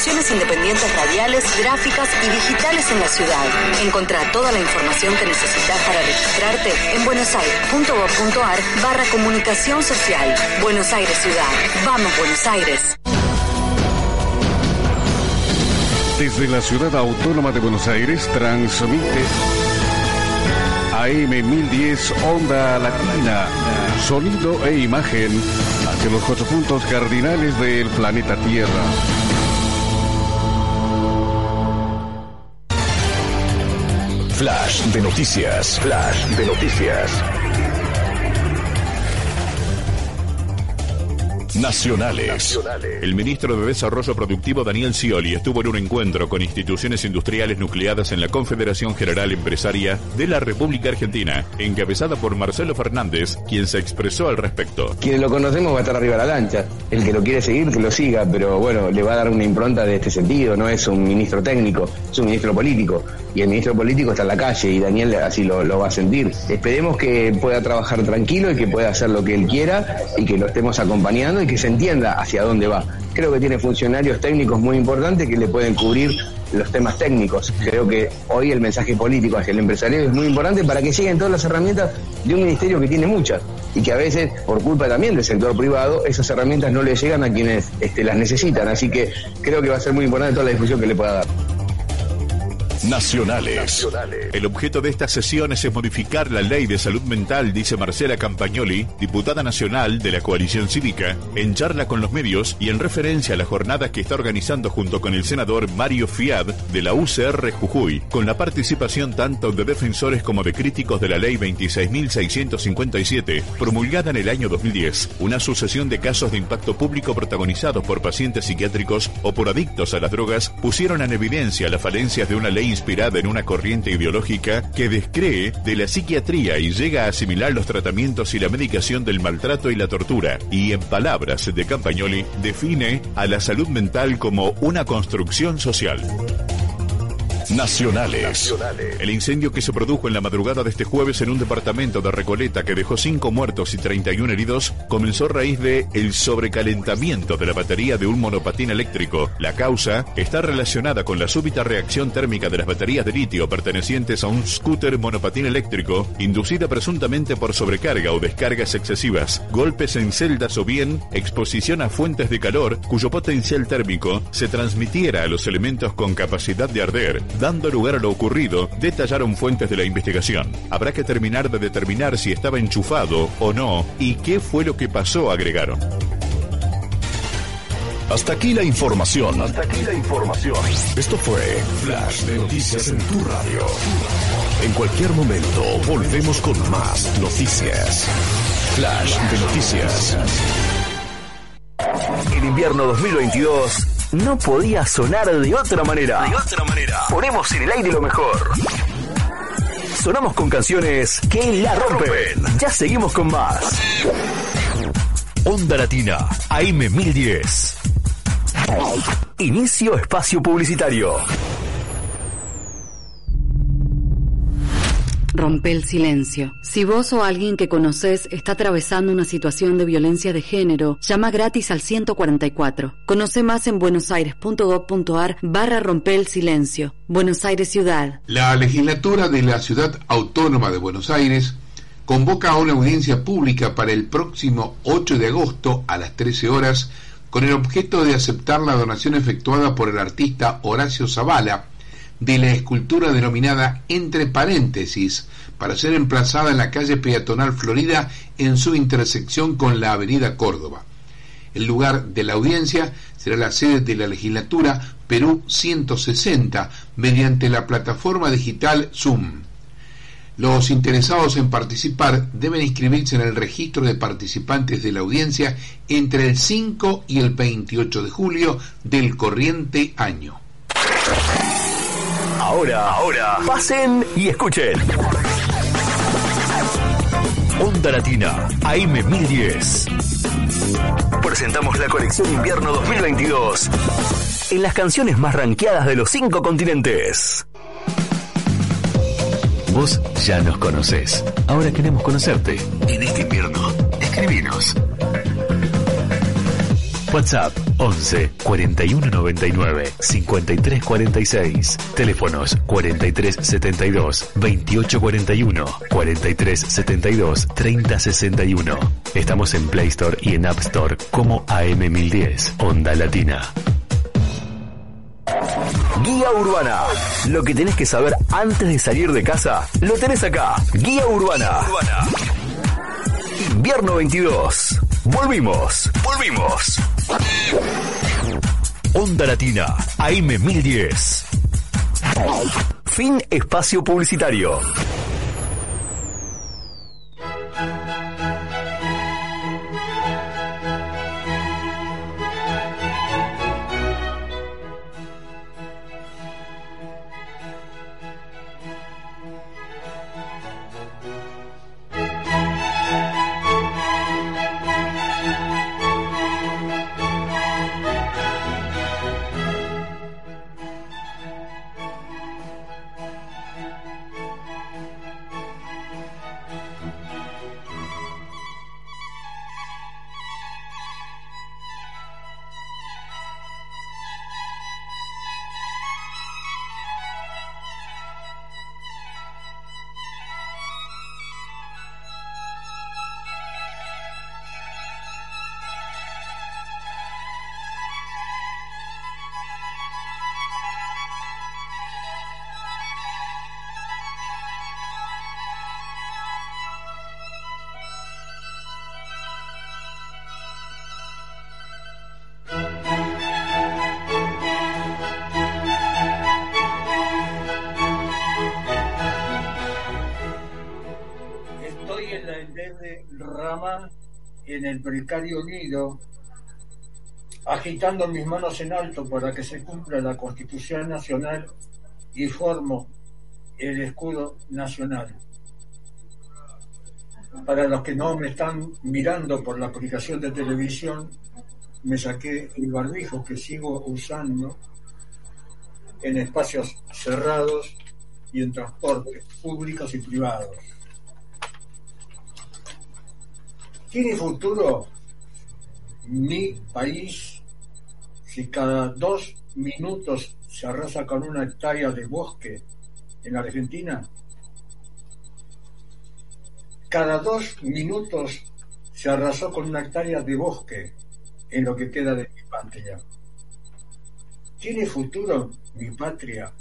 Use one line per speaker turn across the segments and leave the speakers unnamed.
producciones independientes radiales, gráficas y digitales en la ciudad, encontrá toda la información que necesitas para registrarte en buenosaires.gov.ar barra comunicación social. Buenos Aires Ciudad. Vamos Buenos Aires.
Desde la ciudad autónoma de Buenos Aires transmite AM 1010 Onda Latina, sonido e imagen hacia los cuatro puntos cardinales del planeta Tierra.
Flash de noticias. Flash de noticias. Nacionales.
El ministro de Desarrollo Productivo Daniel Scioli estuvo en un encuentro con instituciones industriales nucleadas en la Confederación General Empresaria de la República Argentina, encabezada por Marcelo Fernández, quien se expresó al respecto.
Quienes lo conocemos va a estar arriba de la lancha. El que lo quiere seguir, que lo siga, pero bueno, le va a dar una impronta de este sentido. No es un ministro técnico, es un ministro político. Y el ministro político está en la calle y Daniel así lo, lo va a sentir. Esperemos que pueda trabajar tranquilo y que pueda hacer lo que él quiera y que lo estemos acompañando y que se entienda hacia dónde va. Creo que tiene funcionarios técnicos muy importantes que le pueden cubrir los temas técnicos. Creo que hoy el mensaje político hacia el empresariado es muy importante para que lleguen todas las herramientas de un ministerio que tiene muchas y que a veces, por culpa también del sector privado, esas herramientas no le llegan a quienes este, las necesitan. Así que creo que va a ser muy importante toda la difusión que le pueda dar.
Nacionales.
El objeto de estas sesiones es modificar la ley de salud mental, dice Marcela Campagnoli, diputada nacional de la coalición cívica, en charla con los medios y en referencia a la jornada que está organizando junto con el senador Mario Fiad de la UCR Jujuy, con la participación tanto de defensores como de críticos de la ley 26.657, promulgada en el año 2010, una sucesión de casos de impacto público protagonizados por pacientes psiquiátricos o por adictos a las drogas, pusieron en evidencia las falencias de una ley inspirada en una corriente ideológica que descree de la psiquiatría y llega a asimilar los tratamientos y la medicación del maltrato y la tortura, y en palabras de Campagnoli, define a la salud mental como una construcción social.
Nacionales.
El incendio que se produjo en la madrugada de este jueves en un departamento de Recoleta que dejó 5 muertos y 31 heridos comenzó a raíz de el sobrecalentamiento de la batería de un monopatín eléctrico. La causa está relacionada con la súbita reacción térmica de las baterías de litio pertenecientes a un scooter monopatín eléctrico, inducida presuntamente por sobrecarga o descargas excesivas, golpes en celdas o bien exposición a fuentes de calor cuyo potencial térmico se transmitiera a los elementos con capacidad de arder, dando lugar a lo ocurrido, detallaron fuentes de la investigación. Habrá que terminar de determinar si estaba enchufado o no y qué fue lo que pasó, agregaron.
Hasta aquí la información.
Hasta aquí la información.
Esto fue Flash de Noticias en tu radio. En cualquier momento volvemos con más noticias. Flash de Noticias.
El invierno 2022 no podía sonar de otra manera.
De otra manera.
Ponemos en el aire lo mejor. Sonamos con canciones que la rompen. Ya seguimos con más.
Onda Latina, AM 1010.
Inicio espacio publicitario.
Rompe el silencio. Si vos o alguien que conoces está atravesando una situación de violencia de género, llama gratis al 144. Conoce más en buenosaires.gov.ar barra rompe el silencio. Buenos Aires Ciudad.
La legislatura de la Ciudad Autónoma de Buenos Aires convoca a una audiencia pública para el próximo 8 de agosto a las 13 horas con el objeto de aceptar la donación efectuada por el artista Horacio Zavala de la escultura denominada Entre paréntesis, para ser emplazada en la calle peatonal Florida en su intersección con la avenida Córdoba. El lugar de la audiencia será la sede de la legislatura Perú 160 mediante la plataforma digital Zoom. Los interesados en participar deben inscribirse en el registro de participantes de la audiencia entre el 5 y el 28 de julio del corriente año.
Ahora, ahora, pasen y escuchen. Onda Latina, AM 1010. Presentamos la colección invierno 2022 en las canciones más ranqueadas de los cinco continentes. Vos ya nos conocés. Ahora queremos conocerte. En este invierno, escribinos. WhatsApp 11 41 99 53 46. Teléfonos 43 72 28 41 43 72 30 61. Estamos en Play Store y en App Store como AM1010 Onda Latina. Guía Urbana. Lo que tenés que saber antes de salir de casa, lo tenés acá. Guía Urbana. Invierno 22. Volvimos. Volvimos. Onda Latina, AM 1010. Fin espacio publicitario.
Precario nido, agitando mis manos en alto para que se cumpla la Constitución Nacional y formo el escudo nacional. Para los que no me están mirando por la aplicación de televisión, me saqué el barbijo que sigo usando en espacios cerrados y en transportes públicos y privados. ¿Tiene futuro mi país si cada dos minutos se arrasa con una hectárea de bosque en la Argentina? Cada dos minutos se arrasó con una hectárea de bosque en lo que queda de mi patria. ¿Tiene futuro mi patria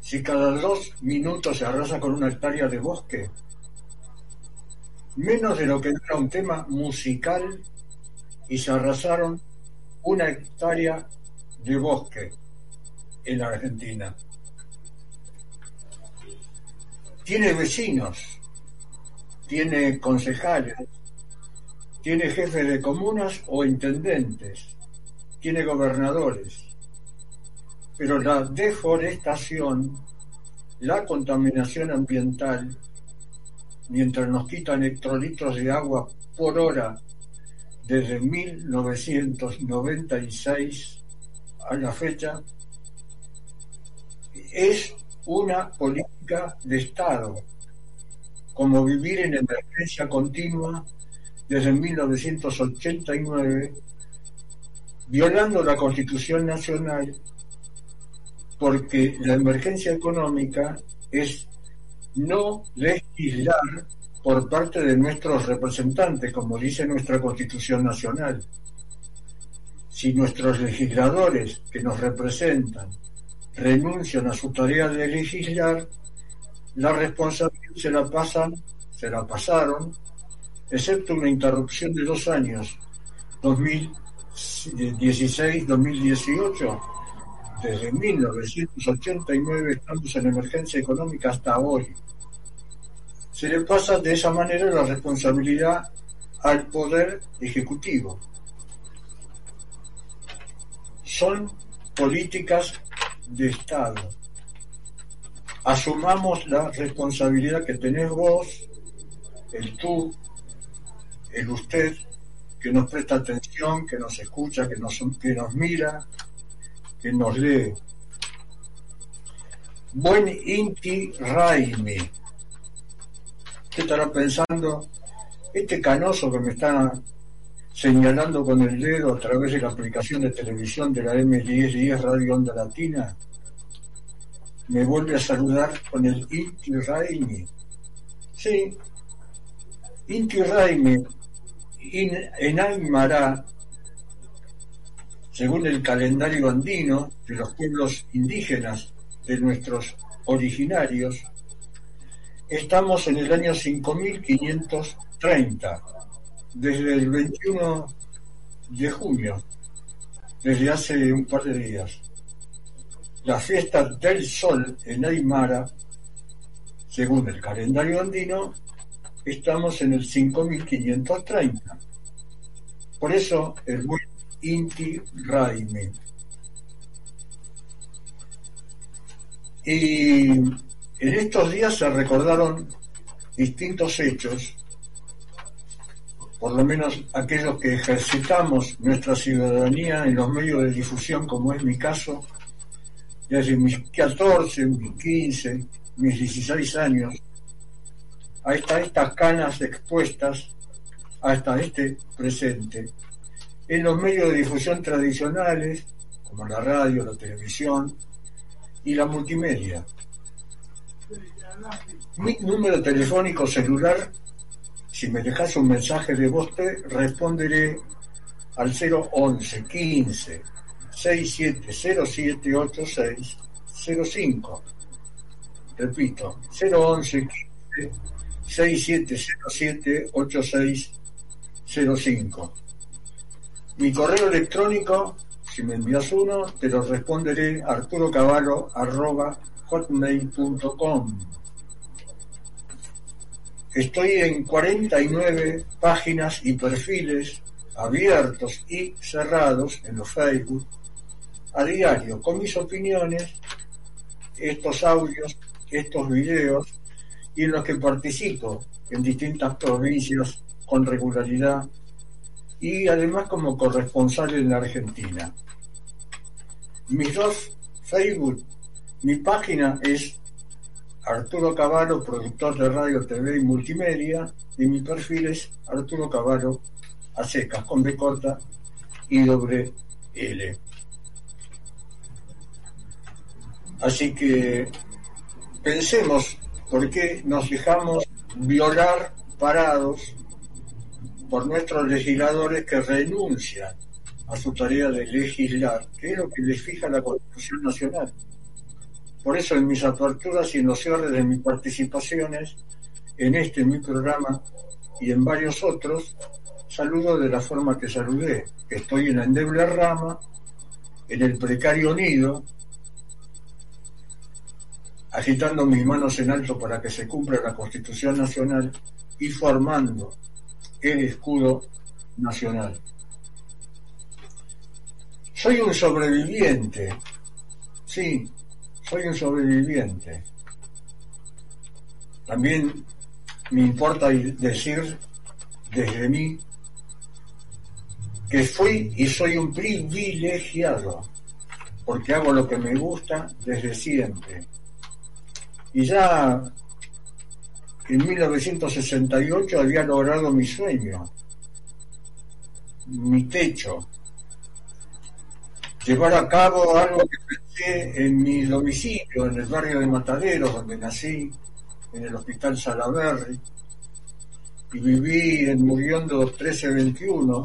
si cada dos minutos se arrasa con una hectárea de bosque menos de lo que era un tema musical y se arrasaron una hectárea de bosque en Argentina. Tiene vecinos, tiene concejales, tiene jefes de comunas o intendentes, tiene gobernadores, pero la deforestación, la contaminación ambiental mientras nos quitan hectolitros de agua por hora desde 1996 a la fecha, es una política de Estado, como vivir en emergencia continua desde 1989, violando la Constitución Nacional, porque la emergencia económica es no legislar por parte de nuestros representantes, como dice nuestra Constitución Nacional. Si nuestros legisladores que nos representan renuncian a su tarea de legislar, la responsabilidad se la pasan, se la pasaron, excepto una interrupción de dos años, 2016-2018, desde 1989 estamos en emergencia económica hasta hoy. se le pasa de esa manera la responsabilidad al poder ejecutivo. Son políticas de Estado. Asumamos la responsabilidad que tenés vos, el tú, el usted, que nos presta atención, que nos escucha, que nos, que nos mira, que nos lee. Buen Inti Raimi. ¿Qué estará pensando? Este canoso que me está señalando con el dedo a través de la aplicación de televisión de la M1010 Radio Onda Latina, me vuelve a saludar con el Inti Raimi. Sí, Inti Raimi en Aymara, según el calendario andino de los pueblos indígenas de nuestros originarios, estamos en el año 5530, desde el 21 de junio, desde hace un par de días. La fiesta del sol en Aymara, según el calendario andino, estamos en el 5530. Por eso el buen Inti Raime. Y en estos días se recordaron distintos hechos, por lo menos aquellos que ejercitamos nuestra ciudadanía en los medios de difusión, como es mi caso, desde mis 14, mis 15, mis 16 años, hasta estas canas expuestas hasta este presente en los medios de difusión tradicionales como la radio, la televisión y la multimedia. Mi número telefónico celular, si me dejas un mensaje de voz, te responderé al 011 15 67078605. Repito, 011 15 6707-8605. Mi correo electrónico, si me envías uno, te lo responderé hotmail.com Estoy en 49 páginas y perfiles abiertos y cerrados en los Facebook. A diario con mis opiniones, estos audios, estos videos y en los que participo en distintas provincias con regularidad y además como corresponsal en la Argentina. Mis dos Facebook, mi página es Arturo Cavallo, productor de radio, TV y multimedia, y mi perfil es Arturo Cavallo a secas, con B corta y doble L. Así que pensemos ¿Por qué nos dejamos violar parados por nuestros legisladores que renuncian a su tarea de legislar, que es lo que les fija la Constitución Nacional? Por eso en mis aperturas y en los cierres de mis participaciones en este mi programa y en varios otros, saludo de la forma que saludé. Estoy en la endeble rama, en el precario nido, agitando mis manos en alto para que se cumpla la Constitución Nacional y formando el escudo nacional. Soy un sobreviviente, sí, soy un sobreviviente. También me importa decir desde mí que fui y soy un privilegiado, porque hago lo que me gusta desde siempre y ya en 1968 había logrado mi sueño, mi techo, llevar a cabo algo que pensé en mi domicilio, en el barrio de Mataderos, donde nací, en el Hospital Salaberry, y viví en Muriondo 1321,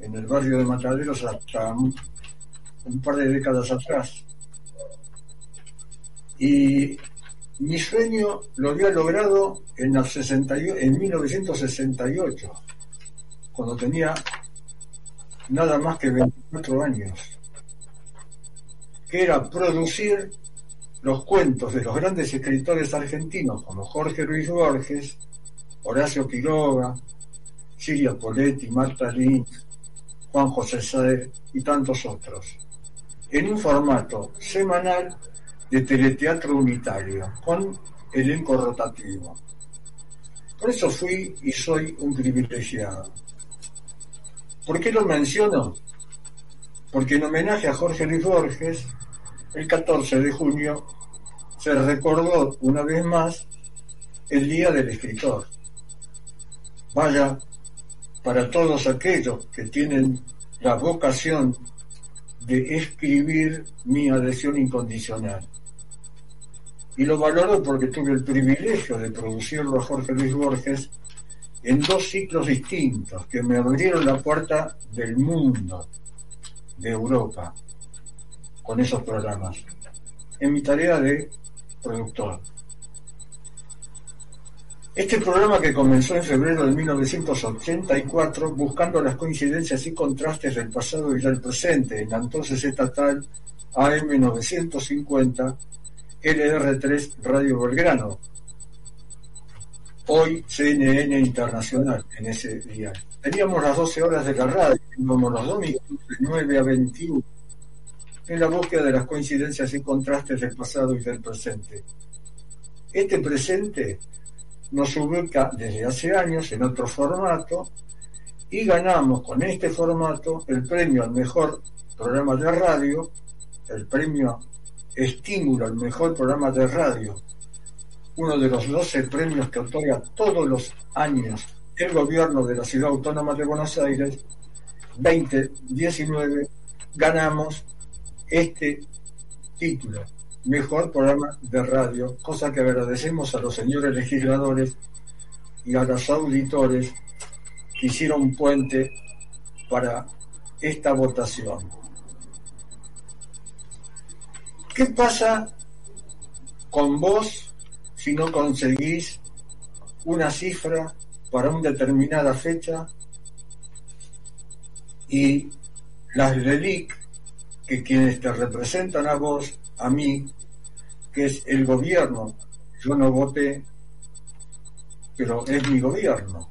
en el barrio de Mataderos, hasta un par de décadas atrás. Y mi sueño lo había logrado en, en 1968, cuando tenía nada más que 24 años, que era producir los cuentos de los grandes escritores argentinos como Jorge Luis Borges, Horacio Quiroga, Silvia Poletti, Marta Lynch, Juan José Saer y tantos otros, en un formato semanal de teleteatro unitario, con elenco rotativo. Por eso fui y soy un privilegiado. ¿Por qué lo menciono? Porque en homenaje a Jorge Luis Borges, el 14 de junio se recordó una vez más el Día del Escritor. Vaya, para todos aquellos que tienen la vocación de escribir mi adhesión incondicional. Y lo valoro porque tuve el privilegio de producirlo a Jorge Luis Borges en dos ciclos distintos que me abrieron la puerta del mundo, de Europa, con esos programas, en mi tarea de productor. Este programa que comenzó en febrero de 1984 buscando las coincidencias y contrastes del pasado y del presente en la entonces estatal AM 950 LR3 Radio Belgrano, hoy CNN Internacional en ese día. Teníamos las 12 horas de la radio, como los domingos de 9 a 21, en la búsqueda de las coincidencias y contrastes del pasado y del presente. Este presente nos ubica desde hace años en otro formato y ganamos con este formato el premio al mejor programa de radio, el premio estímulo al mejor programa de radio uno de los 12 premios que otorga todos los años el gobierno de la Ciudad Autónoma de Buenos Aires, 2019, ganamos este título, Mejor Programa de Radio, cosa que agradecemos a los señores legisladores y a los auditores que hicieron puente para esta votación. ¿Qué pasa con vos si no conseguís una cifra para una determinada fecha y las LELIC, que quienes te representan a vos, a mí, que es el gobierno, yo no voté, pero es mi gobierno.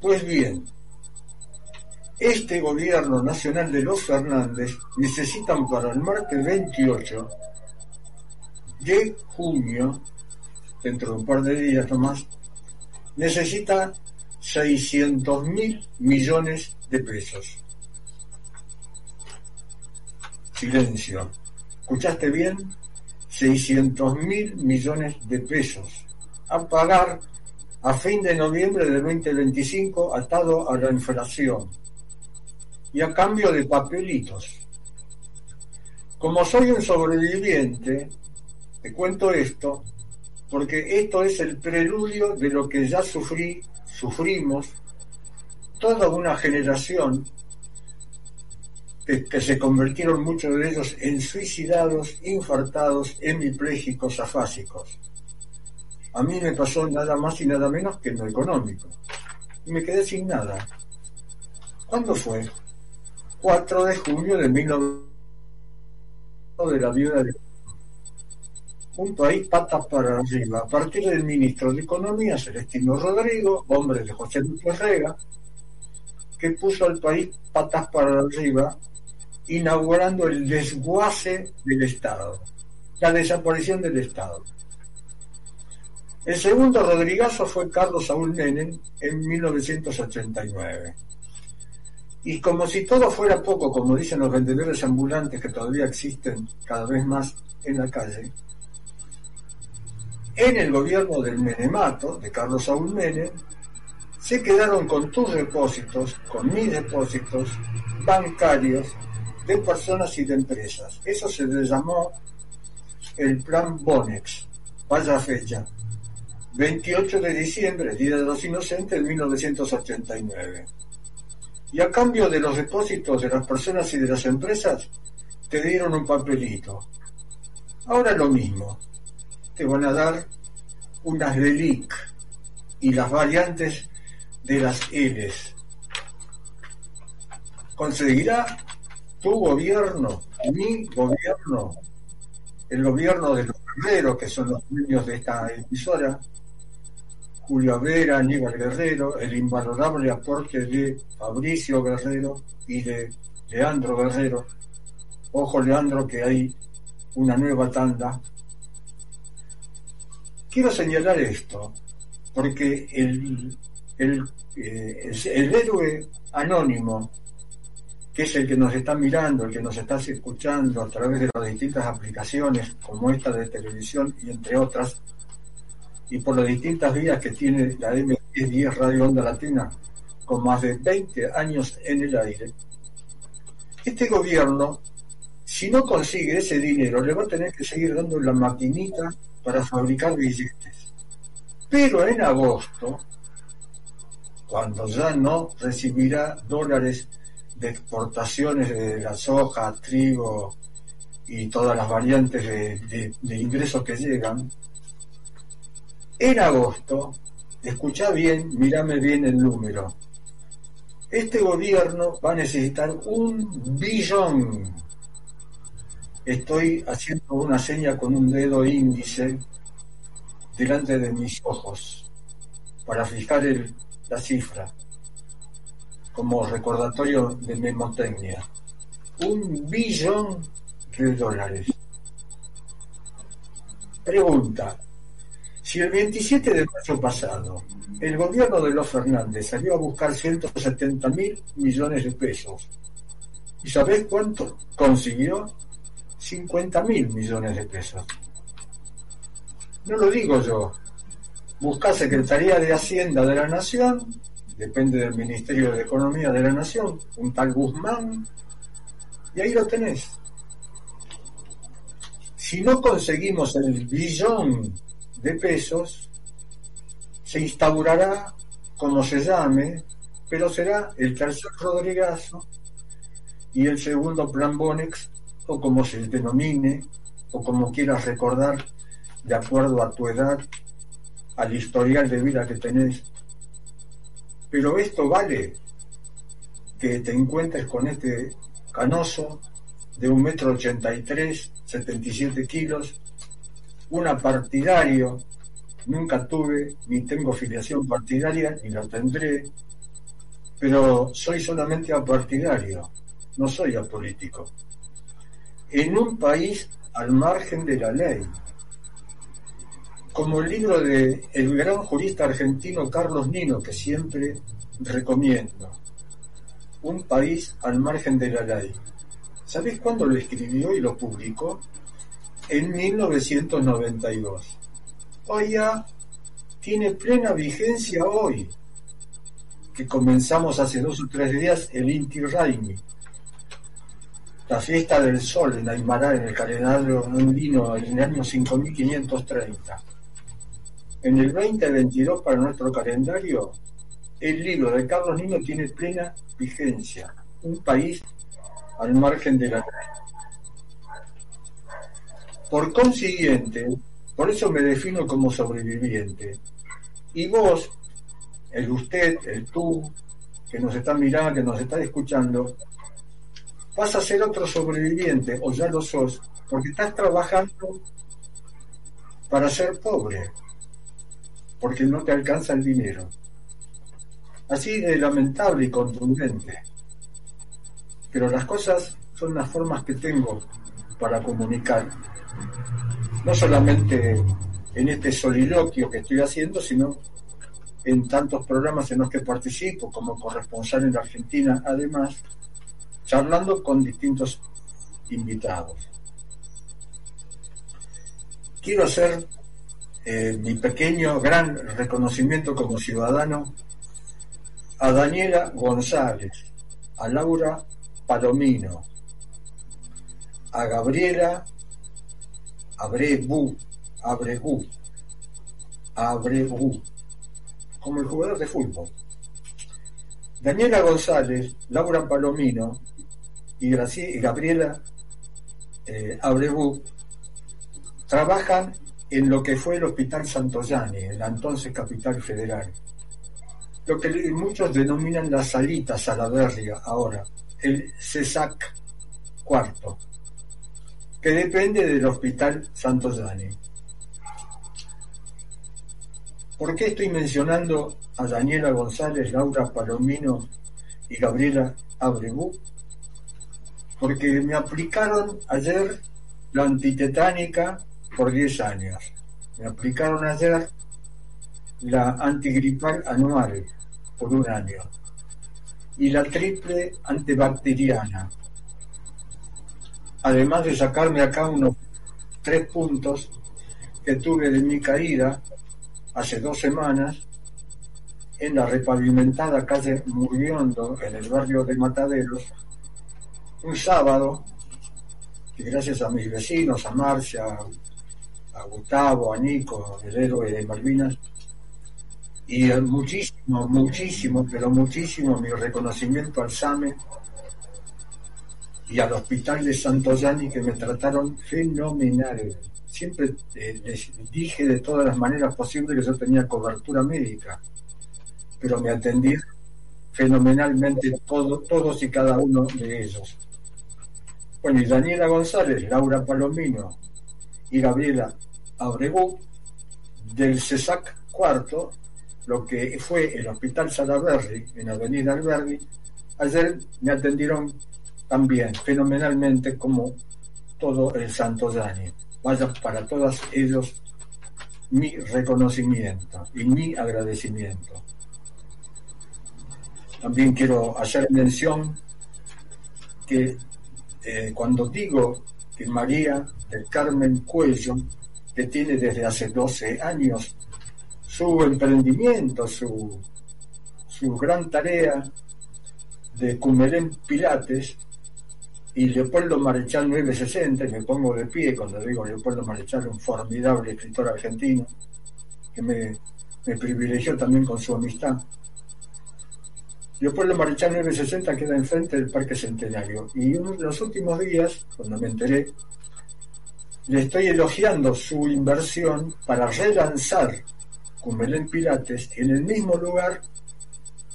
Pues bien, este gobierno nacional de los Fernández necesitan para el martes 28 de junio, dentro de un par de días nomás, necesita 600 mil millones de pesos. Silencio. ¿Escuchaste bien? 600 mil millones de pesos a pagar a fin de noviembre del 2025 atado a la inflación y a cambio de papelitos. Como soy un sobreviviente, te cuento esto porque esto es el preludio de lo que ya sufrí, sufrimos toda una generación que, se convirtieron muchos de ellos en suicidados, infartados, hemipléjicos, afásicos. A mí me pasó nada más y nada menos que lo económico. Y me quedé sin nada. ¿Cuándo fue? 4 de junio de 19... de la viuda de un país patas para arriba, a partir del ministro de Economía, Celestino Rodrigo, hombre de José Luis Rega, que puso al país patas para arriba, inaugurando el desguace del Estado, la desaparición del Estado. El segundo Rodrigazo fue Carlos Saúl Menem en 1989. Y como si todo fuera poco, como dicen los vendedores ambulantes que todavía existen cada vez más en la calle, en el gobierno del Menemato, de Carlos Saúl Menem, se quedaron con tus depósitos, con mis depósitos bancarios de personas y de empresas. Eso se le llamó el plan Bonex. Vaya fecha. 28 de diciembre, Día de los Inocentes de 1989. Y a cambio de los depósitos de las personas y de las empresas, te dieron un papelito. Ahora lo mismo te van a dar unas LELIC y las variantes de las L's. ¿Conseguirá tu gobierno, mi gobierno, el gobierno de los guerreros, que son los dueños de esta emisora, Julio Vera, Aníbal Guerrero, el invalorable aporte de Fabricio Guerrero y de Leandro Guerrero. Ojo, Leandro, que hay una nueva tanda. Quiero señalar esto, porque el, el, eh, el héroe anónimo que es el que nos está mirando, el que nos está escuchando a través de las distintas aplicaciones como esta de televisión y entre otras, y por las distintas vías que tiene la M10 Radio Onda Latina, con más de 20 años en el aire, este gobierno, si no consigue ese dinero, le va a tener que seguir dando la maquinita para fabricar billetes. Pero en agosto, cuando ya no recibirá dólares de exportaciones de la soja, trigo y todas las variantes de, ingresos que llegan, en agosto, escucha bien, mírame bien el número, este gobierno va a necesitar un billón. Estoy haciendo una seña con un dedo índice delante de mis ojos para fijar la cifra como recordatorio de memotecnia. Un billón de dólares. Pregunta. Si el 27 de marzo pasado el gobierno de los Fernández salió a buscar 170 mil millones de pesos, ¿y sabés cuánto consiguió? 50 mil millones de pesos. No lo digo yo. Busca Secretaría de Hacienda de la Nación depende del Ministerio de Economía de la Nación, un tal Guzmán, y ahí lo tenés. Si no conseguimos el billón de pesos, se instaurará como se llame, pero será el tercer Rodrigazo y el segundo Plan Bonex, o como se denomine, o como quieras recordar, de acuerdo a tu edad, al historial de vida que tenés. Pero esto vale que te encuentres con este canoso de un metro ochenta y tres, setenta y siete kilos, un partidario, nunca tuve ni tengo filiación partidaria ni la tendré, pero soy solamente apartidario, no soy apolítico. En un país al margen de la ley, como el libro de el gran jurista argentino Carlos Nino, que siempre recomiendo. Un país al margen de la ley. ¿Sabés cuándo lo escribió y lo publicó? En 1992. ya tiene plena vigencia hoy, que comenzamos hace dos o tres días el Inti Raimi, la fiesta del sol en Aymara, en el calendario andino, en el año 5530 en el 2022 para nuestro calendario, el libro de Carlos Nino tiene plena vigencia. Un país al margen de la. Por consiguiente, por eso me defino como sobreviviente. Y vos, el usted, el tú, que nos está mirando, que nos está escuchando, vas a ser otro sobreviviente, o ya lo sos, porque estás trabajando para ser pobre porque no te alcanza el dinero. Así de lamentable y contundente. Pero las cosas son las formas que tengo para comunicar. No solamente en este soliloquio que estoy haciendo, sino en tantos programas en los que participo como corresponsal en Argentina, además, charlando con distintos invitados. Quiero hacer eh, mi pequeño gran reconocimiento como ciudadano a Daniela González, a Laura Palomino, a Gabriela Abregu, Abregu, Abregu, como el jugador de fútbol. Daniela González, Laura Palomino y, Gabriela eh, trabajan en lo que fue el Hospital Santoyani, la entonces capital federal. Lo que muchos denominan la salita Salaverria ahora, el CESAC cuarto. Que depende del Hospital Santos Dani. ¿Por qué estoy mencionando a Daniela González, Laura Palomino y Gabriela Abrebú? Porque me aplicaron ayer la antitetánica por 10 años. Me aplicaron ayer la antigripal anual por un año y la triple antibacteriana. Además de sacarme acá unos tres puntos que tuve de mi caída hace dos semanas en la repavimentada calle Muriondo, en el barrio de Mataderos, un sábado, que gracias a mis vecinos, a Marcia, a Gustavo, a Nico, el héroe de Malvinas, y muchísimo, muchísimo, pero muchísimo mi reconocimiento al SAME y al Hospital de Santo Yani que me trataron fenomenal siempre eh, les dije de todas las maneras posibles que yo tenía cobertura médica, pero me atendí fenomenalmente todos y cada uno de ellos. Bueno, y Daniela González, Laura Palomino y Gabriela Abregú, del CESAC cuarto, lo que fue el Hospital Salaberry, en Avenida Alberdi, ayer me atendieron también fenomenalmente como todo el Santo Dani vaya para todos ellos mi reconocimiento y mi agradecimiento. También quiero hacer mención que eh, cuando digo que María del Carmen Cuello, que tiene desde hace 12 años su emprendimiento, su, su gran tarea de Cumelén Pilates, y Leopoldo Marechal 960, y me pongo de pie cuando digo Leopoldo Marechal, un formidable escritor argentino, que me, privilegió también con su amistad. Leopoldo Marechal 960 queda enfrente del Parque Centenario. Y en los últimos días, cuando me enteré, le estoy elogiando su inversión para relanzar Cumelén Pirates en el mismo lugar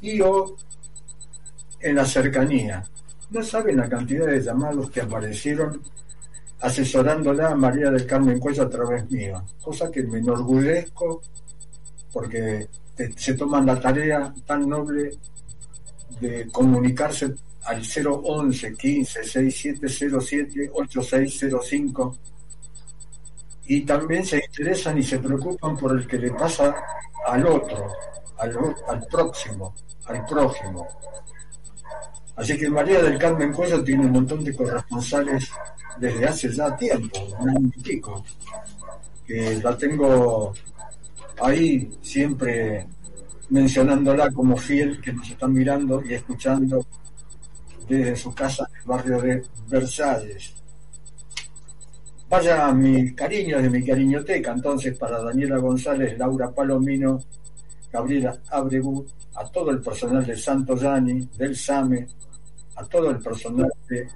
y o en la cercanía, no saben la cantidad de llamados que aparecieron asesorándola a María del Carmen Cuello a través mío, cosa que me enorgullezco porque se toman la tarea tan noble de comunicarse al 011 15 6707 8605 y también se interesan y se preocupan por el que le pasa al otro, al, al próximo, al prójimo. Así que María del Carmen Cuello tiene un montón de corresponsales desde hace ya tiempo, un año y pico, que la tengo ahí siempre mencionándola como fiel que nos están mirando y escuchando desde su casa en el barrio de Versalles. Vaya mi cariño de mi cariñoteca entonces para Daniela González, Laura Palomino, Gabriela Abregu, a todo el personal del Santo Yani, del SAME, a todo el personal de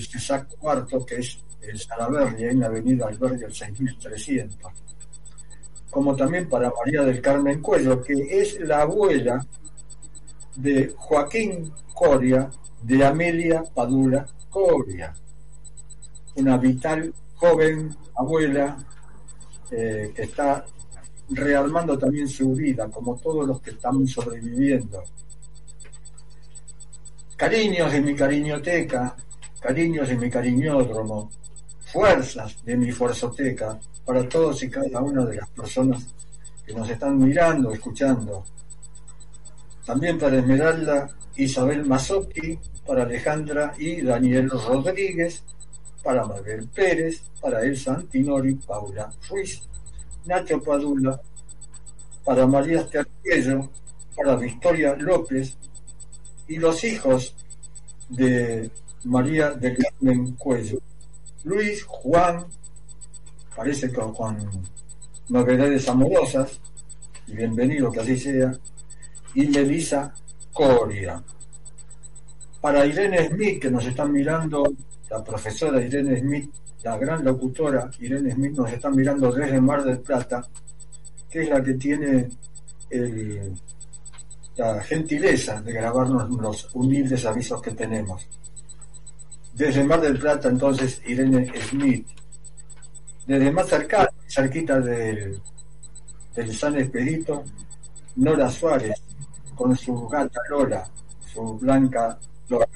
CESAC Cuarto, que es el Salaberry, en la avenida Alberdi, el 6300. Como también para María del Carmen Cuello, que es la abuela de Joaquín Coria, de Amelia Padula Coria. Una vital, joven abuela eh, que está rearmando también su vida, como todos los que estamos sobreviviendo Cariños de mi cariñoteca, cariños de mi cariñódromo, fuerzas de mi fuerzoteca para todos y cada una de las personas que nos están mirando, escuchando. También para Esmeralda Isabel Mazotti, para Alejandra y Daniel Rodríguez, para Mabel Pérez, para Elsa Antinori, Paula Ruiz, Nacho Padula, para María Esterquello, para Victoria López, y los hijos de María del Carmen Cuello. Luis, Juan, parece que con novedades amorosas, y bienvenido que así sea, y Melissa Coria. Para Irene Smith, que nos están mirando, la profesora Irene Smith, la gran locutora Irene Smith, nos está mirando desde Mar del Plata, que es la que tiene el la gentileza de grabarnos los humildes avisos que tenemos. Desde Mar del Plata, entonces, Irene Smith. desde más cerca, cerquita del, del San Expedito, Nora Suárez, con su gata Lola, su blanca Lola.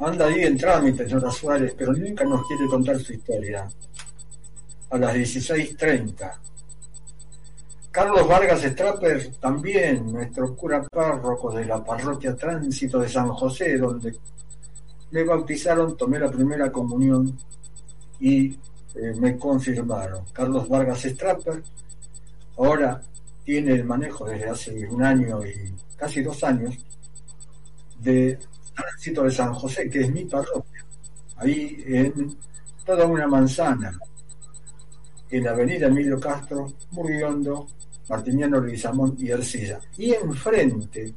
Anda ahí en trámite Nora Suárez, pero nunca nos quiere contar su historia. A las 16.30. Carlos Vargas Strapper, también nuestro cura párroco de la parroquia Tránsito de San José, donde me bautizaron, tomé la primera comunión y eh, me confirmaron. Carlos Vargas Strapper, ahora tiene el manejo desde hace un año y casi dos años de Tránsito de San José, que es mi parroquia, ahí en toda una manzana, en la avenida Emilio Castro, Muriondo, Martiniano Luisamón y Ercilla. Y enfrente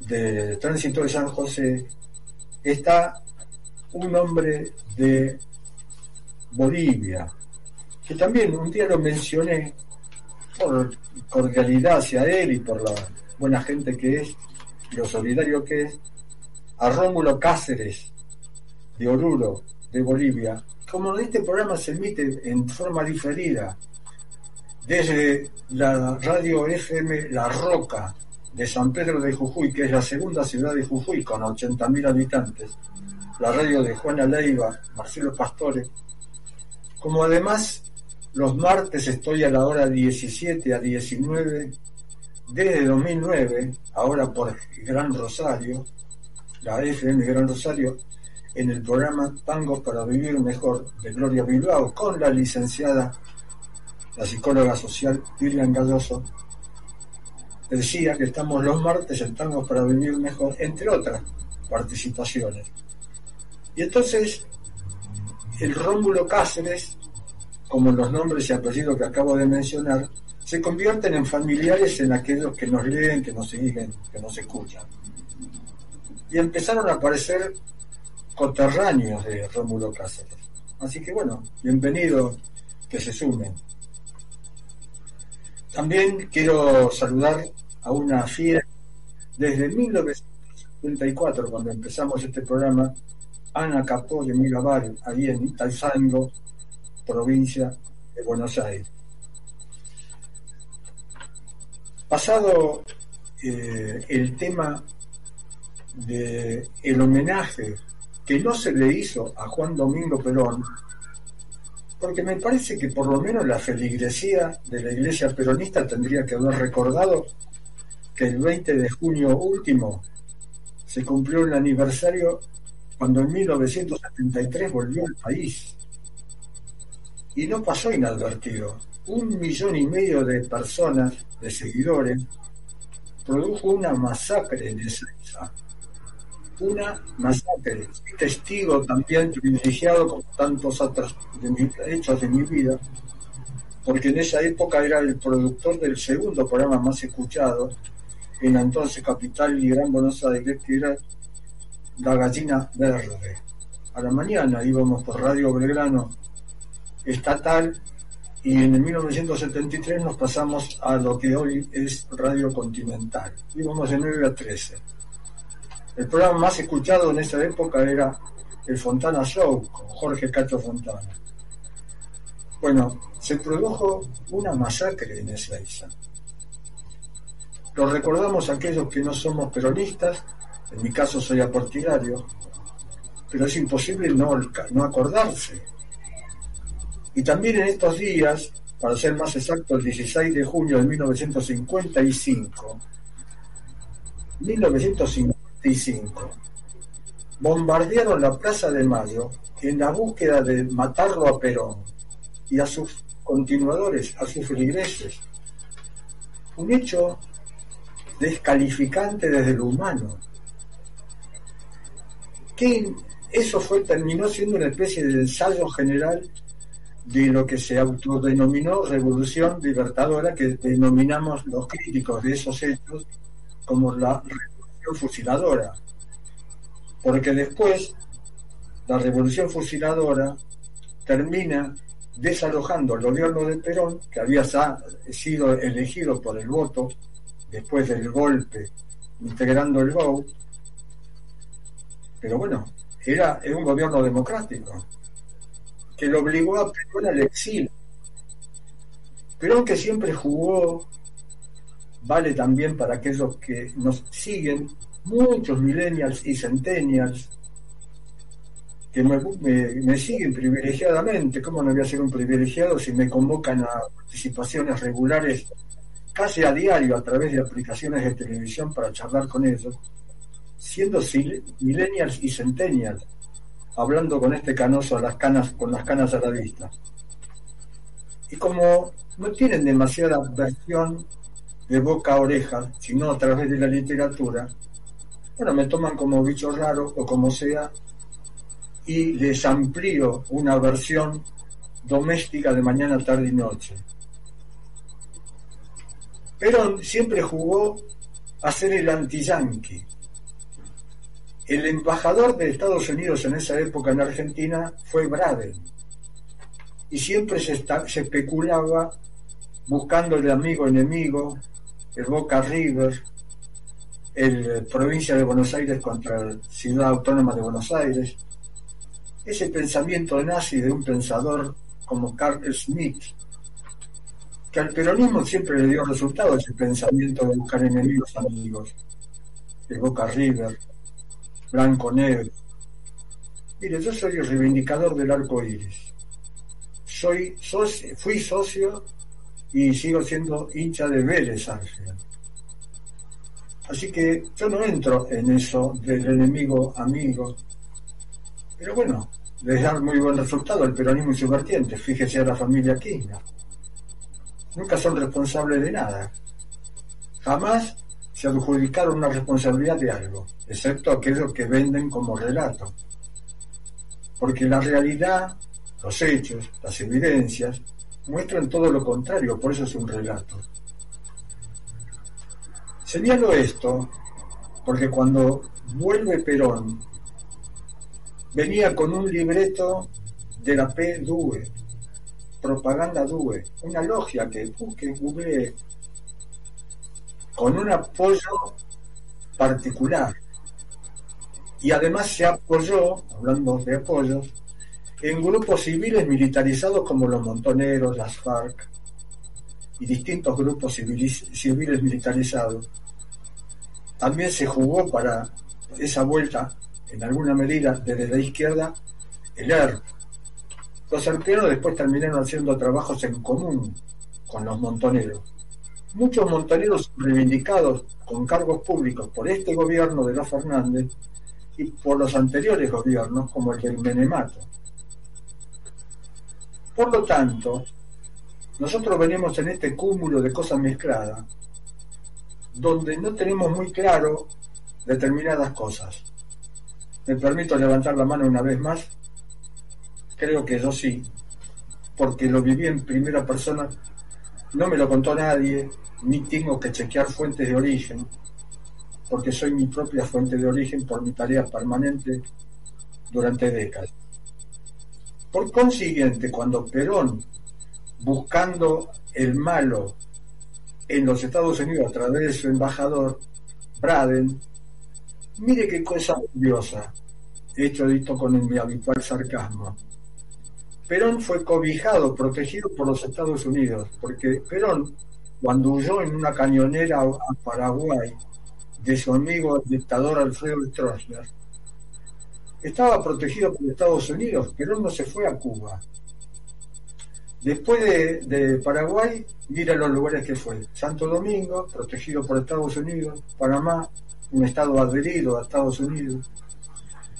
del Tránsito de San José está un hombre de Bolivia, que también un día lo mencioné por cordialidad hacia él y por la buena gente que es, lo solidario que es, a Rómulo Cáceres, de Oruro, de Bolivia. Como este programa se emite en forma diferida desde la radio FM La Roca de San Pedro de Jujuy, que es la segunda ciudad de Jujuy con 80.000 habitantes, la radio de Juana Leiva, Marcelo Pastore, como además los martes estoy a la hora 17 a 19, desde 2009, ahora por Gran Rosario, la FM Gran Rosario, en el programa Tangos para Vivir Mejor de Gloria Bilbao, con la licenciada, la psicóloga social Lilian Galloso, decía que estamos los martes en Tangos para Vivir Mejor, entre otras participaciones. Y entonces, el Rómulo Cáceres, como los nombres y apellidos que acabo de mencionar, se convierten en familiares en aquellos que nos leen, que nos siguen, que nos escuchan. Y empezaron a aparecer coterráneos de Rómulo Cáceres. Así que bueno, bienvenido que se sumen. También quiero saludar a una fiel desde 1954, cuando empezamos este programa, Ana Capó de Mirabal, ahí en Italzango, provincia de Buenos Aires. Pasado eh, el tema del el homenaje que no se le hizo a Juan Domingo Perón, porque me parece que por lo menos la feligresía de la iglesia peronista tendría que haber recordado que el 20 de junio último se cumplió el aniversario cuando en 1973 volvió al país. Y no pasó inadvertido. Un millón y medio de personas, de seguidores, produjo una masacre en esa Una masacre. testigo también privilegiado con tantos otros hechos de mi vida, porque en esa época era el productor del segundo programa más escuchado en la entonces capital y Gran Buenos Aires, que era La Gallina Verde. A la mañana íbamos por Radio Belgrano estatal y en el 1973 nos pasamos a lo que hoy es Radio Continental. Íbamos de 9 a 13. El programa más escuchado en esa época era el Fontana Show con Jorge Cacho Fontana. Bueno, se produjo una masacre en isla. Lo recordamos aquellos que no somos peronistas, en mi caso soy aportidario, pero es imposible no, no acordarse. Y también en estos días, para ser más exacto, el 16 de junio de 1955, 1955, bombardearon la Plaza de Mayo en la búsqueda de matarlo a Perón y a sus continuadores, a sus feligreses. Un hecho descalificante desde lo humano. Que eso fue, terminó siendo una especie de ensayo general de lo que se autodenominó revolución libertadora, que denominamos los críticos de esos hechos como la fusiladora. Porque después la revolución fusiladora termina desalojando el gobierno de Perón, que había sido elegido por el voto después del golpe, integrando el GO, pero bueno, era, un gobierno democrático, que lo obligó a Perón al exilio. Perón que siempre jugó, vale también para aquellos que nos siguen, muchos millennials y centennials, que me, siguen privilegiadamente. ¿Cómo no voy a ser un privilegiado si me convocan a participaciones regulares casi a diario a través de aplicaciones de televisión para charlar con ellos? Siendo millennials y centennials, hablando con este canoso a las canas, con las canas a la vista. Y como no tienen demasiada versión de boca a oreja, sino a través de la literatura, bueno, me toman como bicho raro o como sea, y les amplío una versión doméstica de mañana, tarde y noche. Pero siempre jugó a ser el anti-yankee. El embajador de Estados Unidos en esa época en Argentina fue Braden. Y siempre se, se especulaba buscando el amigo enemigo, el Boca River, el provincia de Buenos Aires contra la ciudad autónoma de Buenos Aires, ese pensamiento nazi de un pensador como Carl Smith, que al peronismo siempre le dio resultado ese pensamiento de buscar enemigos amigos, el Boca River, Blanco Negro. Mire, yo soy el reivindicador del arco iris. Soy fui socio y sigo siendo hincha de Vélez Ángel. Así que yo no entro en eso del enemigo amigo, pero bueno, les da muy buen resultado el peronismo y su vertiente. Fíjese a la familia Kirchner. Nunca son responsables de nada. Jamás se adjudicaron una responsabilidad de algo, excepto aquellos que venden como relato. Porque la realidad, los hechos, las evidencias, muestran todo lo contrario, por eso es un relato. Señalo esto porque cuando vuelve Perón venía con un libreto de la P-DUE, Propaganda DUE, una logia que busque, google, con un apoyo particular. Y además se apoyó, hablando de apoyos, en grupos civiles militarizados como los montoneros, las FARC y distintos grupos civiles, militarizados. También se jugó para esa vuelta en alguna medida desde la izquierda el ERP. Los arqueros después terminaron haciendo trabajos en común con los montoneros. Muchos montoneros reivindicados con cargos públicos por este gobierno de los Fernández y por los anteriores gobiernos, como el del Menemato. Por lo tanto, nosotros venimos en este cúmulo de cosas mezcladas, donde no tenemos muy claro determinadas cosas. ¿Me permito levantar la mano una vez más? Creo que yo sí, porque lo viví en primera persona, no me lo contó nadie, ni tengo que chequear fuentes de origen, porque soy mi propia fuente de origen por mi tarea permanente durante décadas. Por consiguiente, cuando Perón, buscando el malo en los Estados Unidos a través de su embajador, Braden, Mire qué cosa curiosa, hecho esto con mi habitual sarcasmo. Perón fue cobijado, protegido por los Estados Unidos, porque Perón, cuando huyó en una cañonera a Paraguay de su amigo el dictador Alfredo Stroessner, estaba protegido por Estados Unidos. Perón no se fue a Cuba. Después de, de, Paraguay, mira los lugares que fue. Santo Domingo, protegido por Estados Unidos, Panamá, un estado adherido a Estados Unidos,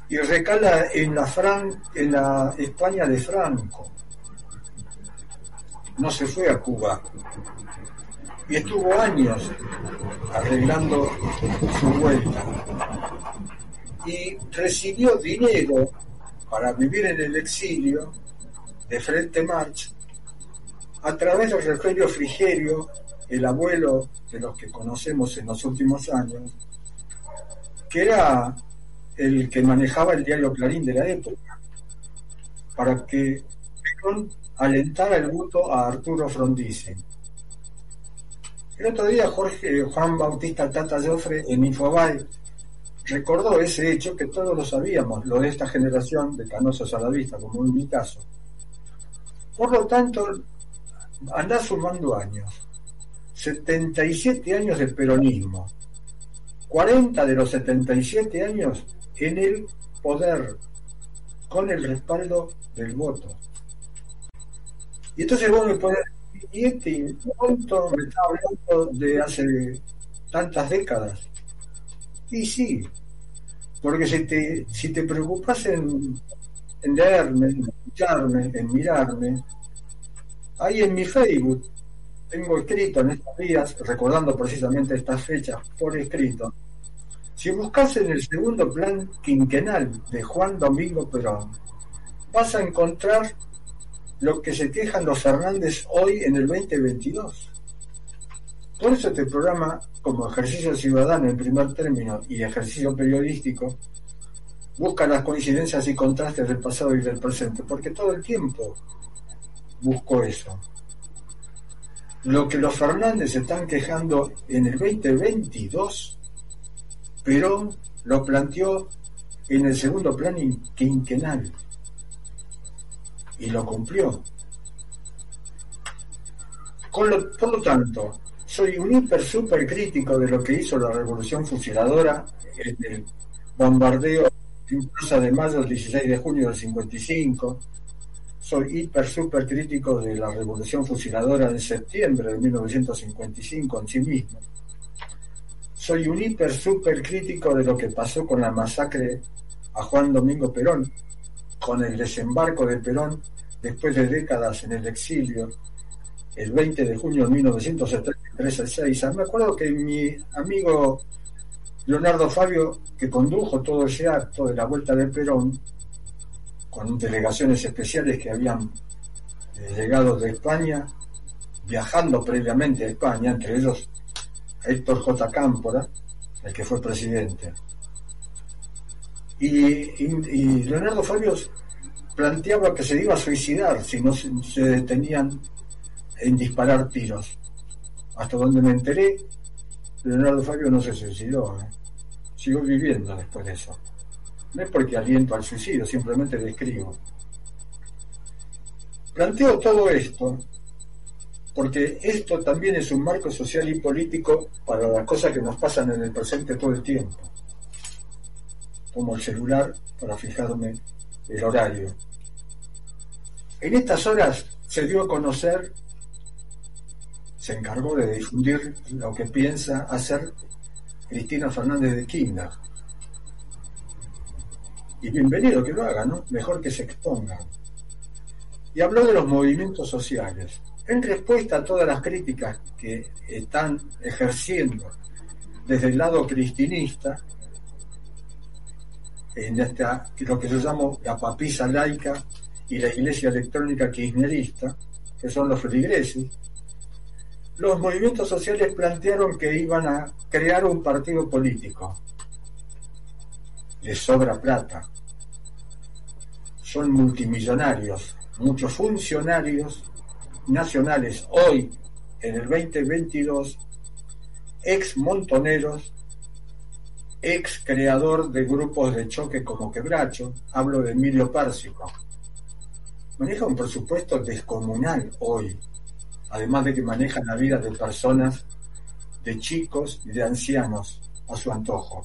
y recala en la, Fran en la España de Franco. No se fue a Cuba y estuvo años arreglando su vuelta y recibió dinero para vivir en el exilio de Frente March a través del Refugio Frigerio, el abuelo de los que conocemos en los últimos años, que era el que manejaba el diario Clarín de la época, para que Perón alentara el voto a Arturo Frondizi. El otro día Jorge Juan Bautista Tata Joffre en Infobae recordó ese hecho que todos lo sabíamos, lo de esta generación de canosos a la vista, como en mi caso, Por lo tanto, anda sumando años. 77 años de peronismo. 40 de los 77 años en el poder, con el respaldo del voto. Y entonces vos me pones, y este punto me está hablando de hace tantas décadas. Y sí, porque si te, si te preocupas en, en leerme, en escucharme, en mirarme, ahí en mi Facebook tengo escrito en estos días, recordando precisamente estas fechas por escrito, si buscas en el segundo plan quinquenal de Juan Domingo Perón, vas a encontrar lo que se quejan los Fernández hoy en el 2022. Por eso este programa, como ejercicio ciudadano en primer término y ejercicio periodístico, busca las coincidencias y contrastes del pasado y del presente, porque todo el tiempo busco eso. Lo que los Fernández están quejando en el 2022, Perón lo planteó en el segundo plan quinquenal y lo cumplió. por lo tanto, soy un hiper super crítico de lo que hizo la revolución fusiladora en el bombardeo en Plaza de Mayo el 16 de junio del 55. Soy hiper super crítico de la revolución fusiladora en septiembre de 1955 en sí mismo. Soy un hiper super crítico de lo que pasó con la masacre a Juan Domingo Perón, con el desembarco de Perón después de décadas en el exilio, el 20 de junio de 1973 a 6. Me acuerdo que mi amigo Leonardo Fabio, que condujo todo ese acto de la vuelta de Perón, con delegaciones especiales que habían eh, llegado de España, viajando previamente a España, entre ellos Héctor J. Cámpora, el que fue presidente. Y, Leonardo Fabio planteaba que se iba a suicidar si no se, detenían en disparar tiros. Hasta donde me enteré, Leonardo Fabio no se suicidó. ¿eh? Siguió viviendo después de eso. No es porque aliento al suicidio, simplemente describo. Planteo todo esto porque esto también es un marco social y político para las cosas que nos pasan en el presente todo el tiempo, como el celular para fijarme el horario. En estas horas se dio a conocer, se encargó de difundir lo que piensa hacer Cristina Fernández de Kirchner. Y bienvenido que lo haga, ¿no? Mejor que se exponga. Y habló de los movimientos sociales en respuesta a todas las críticas que están ejerciendo desde el lado cristinista, en esta, lo que yo llamo la papisa laica y la iglesia electrónica kirchnerista, que son los feligreses, los movimientos sociales plantearon que iban a crear un partido político. Les sobra plata. Son multimillonarios, muchos funcionarios nacionales hoy, en el 2022, ex montoneros, ex creador de grupos de choque como Quebracho, hablo de Emilio Pársico, maneja un presupuesto descomunal hoy, además de que maneja la vida de personas, de chicos y de ancianos a su antojo.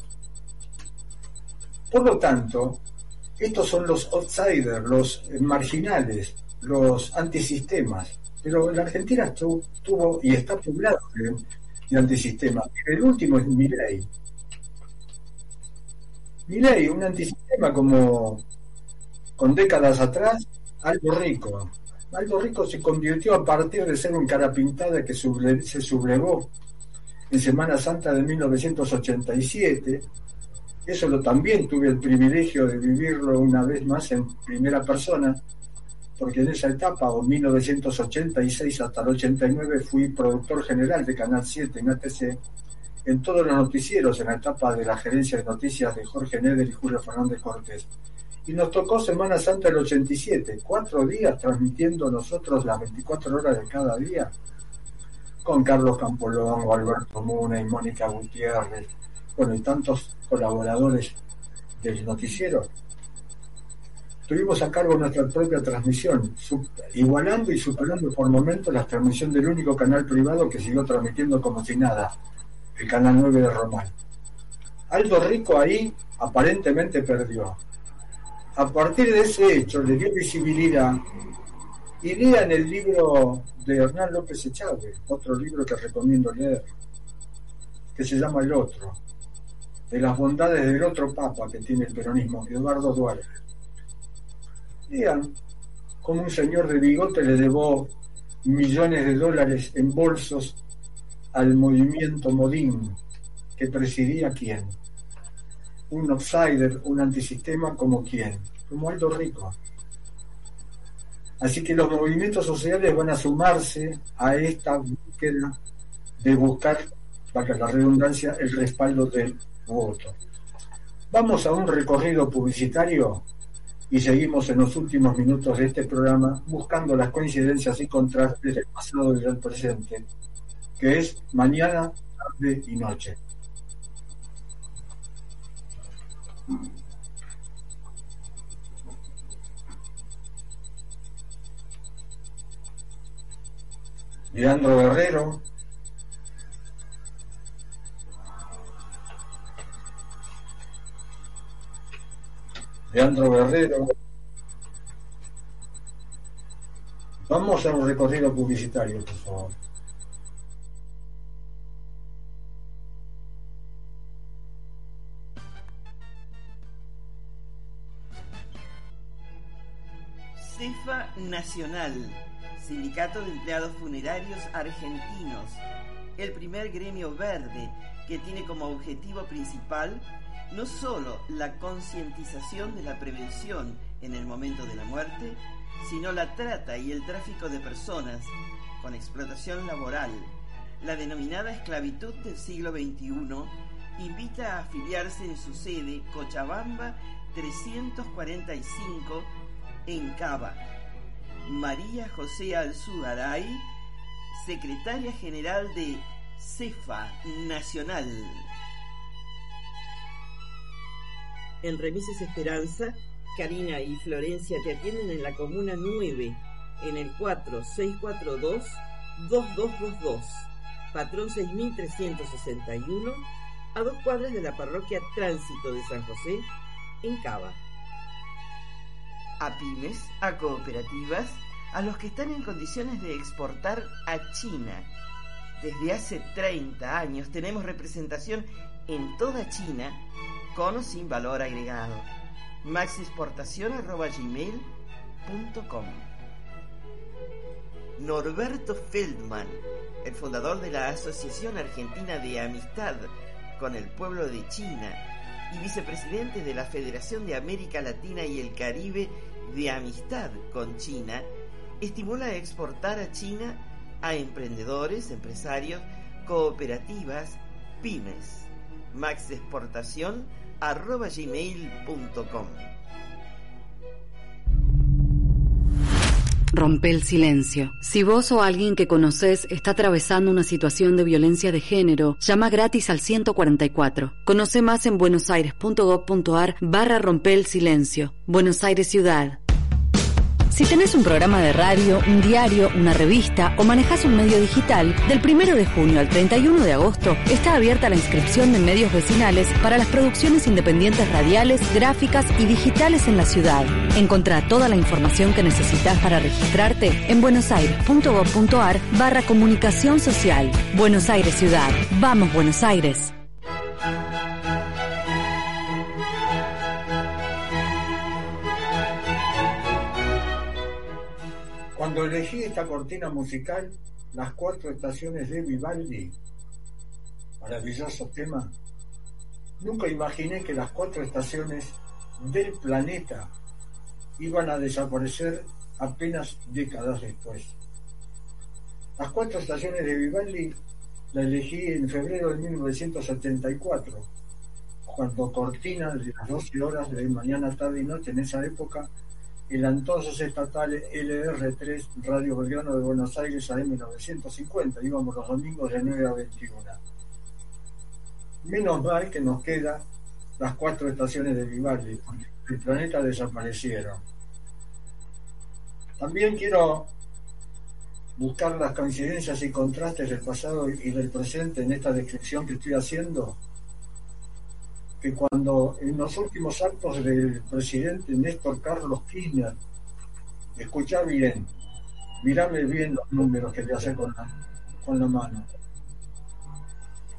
Por lo tanto, estos son los outsiders, los marginales, los antisistemas, pero la Argentina tuvo y está poblado de, antisistema. El último es Milei. Milei, un antisistema como con décadas atrás, algo rico. Algo rico se convirtió a partir de ser un cara pintada que se sublevó en Semana Santa de 1987. Eso lo también tuve el privilegio de vivirlo una vez más en primera persona porque en esa etapa, o 1986 hasta el 89, fui productor general de Canal 7 en ATC, en todos los noticieros, en la etapa de la gerencia de noticias de Jorge Neder y Julio Fernández Cortés. Y nos tocó Semana Santa del 87, cuatro días transmitiendo nosotros las 24 horas de cada día, con Carlos Campolón, Alberto Muna y Mónica Gutiérrez, bueno, y tantos colaboradores del noticiero tuvimos a cargo nuestra propia transmisión, igualando y superando por momentos la transmisión del único canal privado que siguió transmitiendo como si nada, el canal 9 de Román. Aldo Rico ahí aparentemente perdió. A partir de ese hecho le dio visibilidad y en el libro de Hernán López Echave, otro libro que recomiendo leer, que se llama El Otro, de las bondades del otro papa que tiene el peronismo, Eduardo Duarte. Digan, como un señor de bigote le debo millones de dólares en bolsos al movimiento Modín, que presidía quién. Un outsider, un antisistema como quién, como Aldo Rico. Así que los movimientos sociales van a sumarse a esta búsqueda de buscar, para la redundancia, el respaldo del voto. Vamos a un recorrido publicitario y seguimos en los últimos minutos de este programa buscando las coincidencias y contrastes del pasado y del presente, que es mañana, tarde y noche. Leandro Guerrero, Leandro Guerrero. Vamos a un recorrido publicitario, por favor.
CEFA Nacional, Sindicato de Empleados Funerarios Argentinos, el primer gremio verde que tiene como objetivo principal no solo la concientización de la prevención en el momento de la muerte, sino la trata y el tráfico de personas con explotación laboral. La denominada esclavitud del siglo XXI invita a afiliarse en su sede Cochabamba 345 en Cava. María José Alzugaray, secretaria general de CEFA Nacional.
En Remises Esperanza, Karina y Florencia te atienden en la Comuna 9, en el 4642-2222, patrón 6361, a dos cuadras de la parroquia Tránsito de San José, en Cava.
A pymes, a cooperativas, a los que están en condiciones de exportar a China. Desde hace 30 años tenemos representación en toda China con o sin valor agregado. maxexportación.gmail.com Norberto Feldman, el fundador de la Asociación Argentina de Amistad con el Pueblo de China y vicepresidente de la Federación de América Latina y el Caribe de Amistad con China, estimula a exportar a China a emprendedores, empresarios, cooperativas, pymes. Max
Rompe el silencio. Si vos o alguien que conoces está atravesando una situación de violencia de género, llama gratis al 144. Conoce más en buenosaires.gov.ar barra rompe el silencio. Buenos Aires Ciudad. Si tenés un programa de radio, un diario, una revista o manejas un medio digital, del 1 de junio al 31 de agosto está abierta la inscripción de medios vecinales para las producciones independientes radiales, gráficas y digitales en la ciudad. Encontrá toda la información que necesitas para registrarte en buenosaires.gov.ar barra comunicación social. Buenos Aires Ciudad. Vamos Buenos Aires.
Elegí esta cortina musical, las cuatro estaciones de Vivaldi, maravilloso tema, nunca imaginé que las cuatro estaciones del planeta iban a desaparecer apenas décadas después. Las cuatro estaciones de Vivaldi la elegí en febrero de 1974, cuando Cortina de las 12 horas de mañana, tarde y noche en esa época el entonces estatal LR3 Radio Belgrano de Buenos Aires a 1950 íbamos los domingos de 9 a 21. Menos mal que nos quedan las cuatro estaciones de Vivaldi, porque el planeta desaparecieron. También quiero buscar las coincidencias y contrastes del pasado y del presente en esta descripción que estoy haciendo, que cuando en los últimos actos del presidente Néstor Carlos Kirchner, escucha bien, mirame bien los números que le hace con la, con la mano.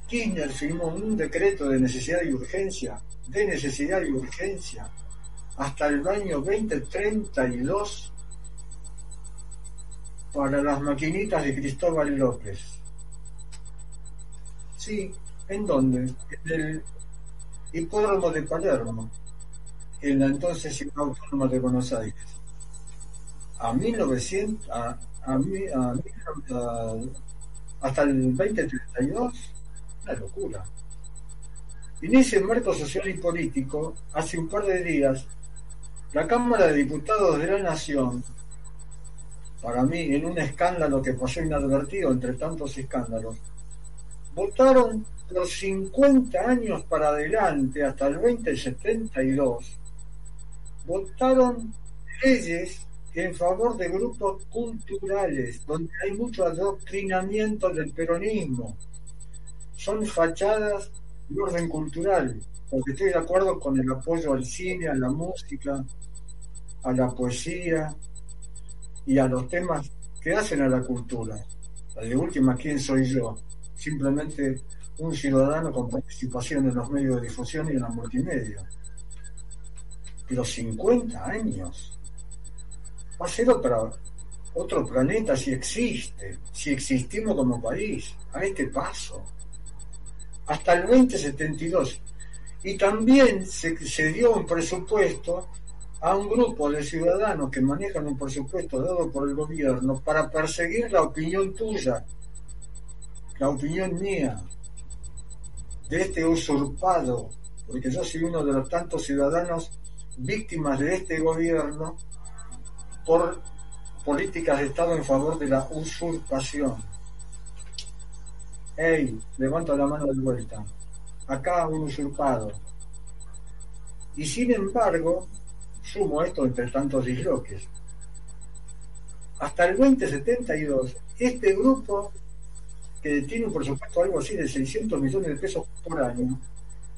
Kirchner firmó un decreto de necesidad y urgencia, de necesidad y urgencia, hasta el año 2032 para las maquinitas de Cristóbal López. Sí, ¿en dónde? En el hipódromo de Palermo, en la entonces ciudad autónoma de Buenos Aires. A 1900, a, a, a, hasta el 2032, una locura. En ese marco social y político, hace un par de días, la Cámara de Diputados de la Nación para mí, en un escándalo que pasó inadvertido entre tantos escándalos, votaron los 50 años para adelante, hasta el 2072, votaron leyes en favor de grupos culturales, donde hay mucho adoctrinamiento del peronismo. Son fachadas de orden cultural, porque estoy de acuerdo con el apoyo al cine, a la música, a la poesía, y a los temas que hacen a la cultura. De última, ¿quién soy yo? Simplemente un ciudadano con participación en los medios de difusión y en la multimedia. Pero 50 años. Va a ser otra, otro planeta si existe, si existimos como país, a este paso. Hasta el 2072. Y también se, se dio un presupuesto a un grupo de ciudadanos que manejan un presupuesto dado por el gobierno para perseguir la opinión tuya, la opinión mía, de este usurpado, porque yo soy uno de los tantos ciudadanos víctimas de este gobierno por políticas de Estado en favor de la usurpación. ¡Ey! Levanto la mano de vuelta. Acá un usurpado. Y sin embargo, sumo esto entre tantos disloques. Hasta el 2072, este grupo, que tiene un presupuesto algo así de 600 millones de pesos por año,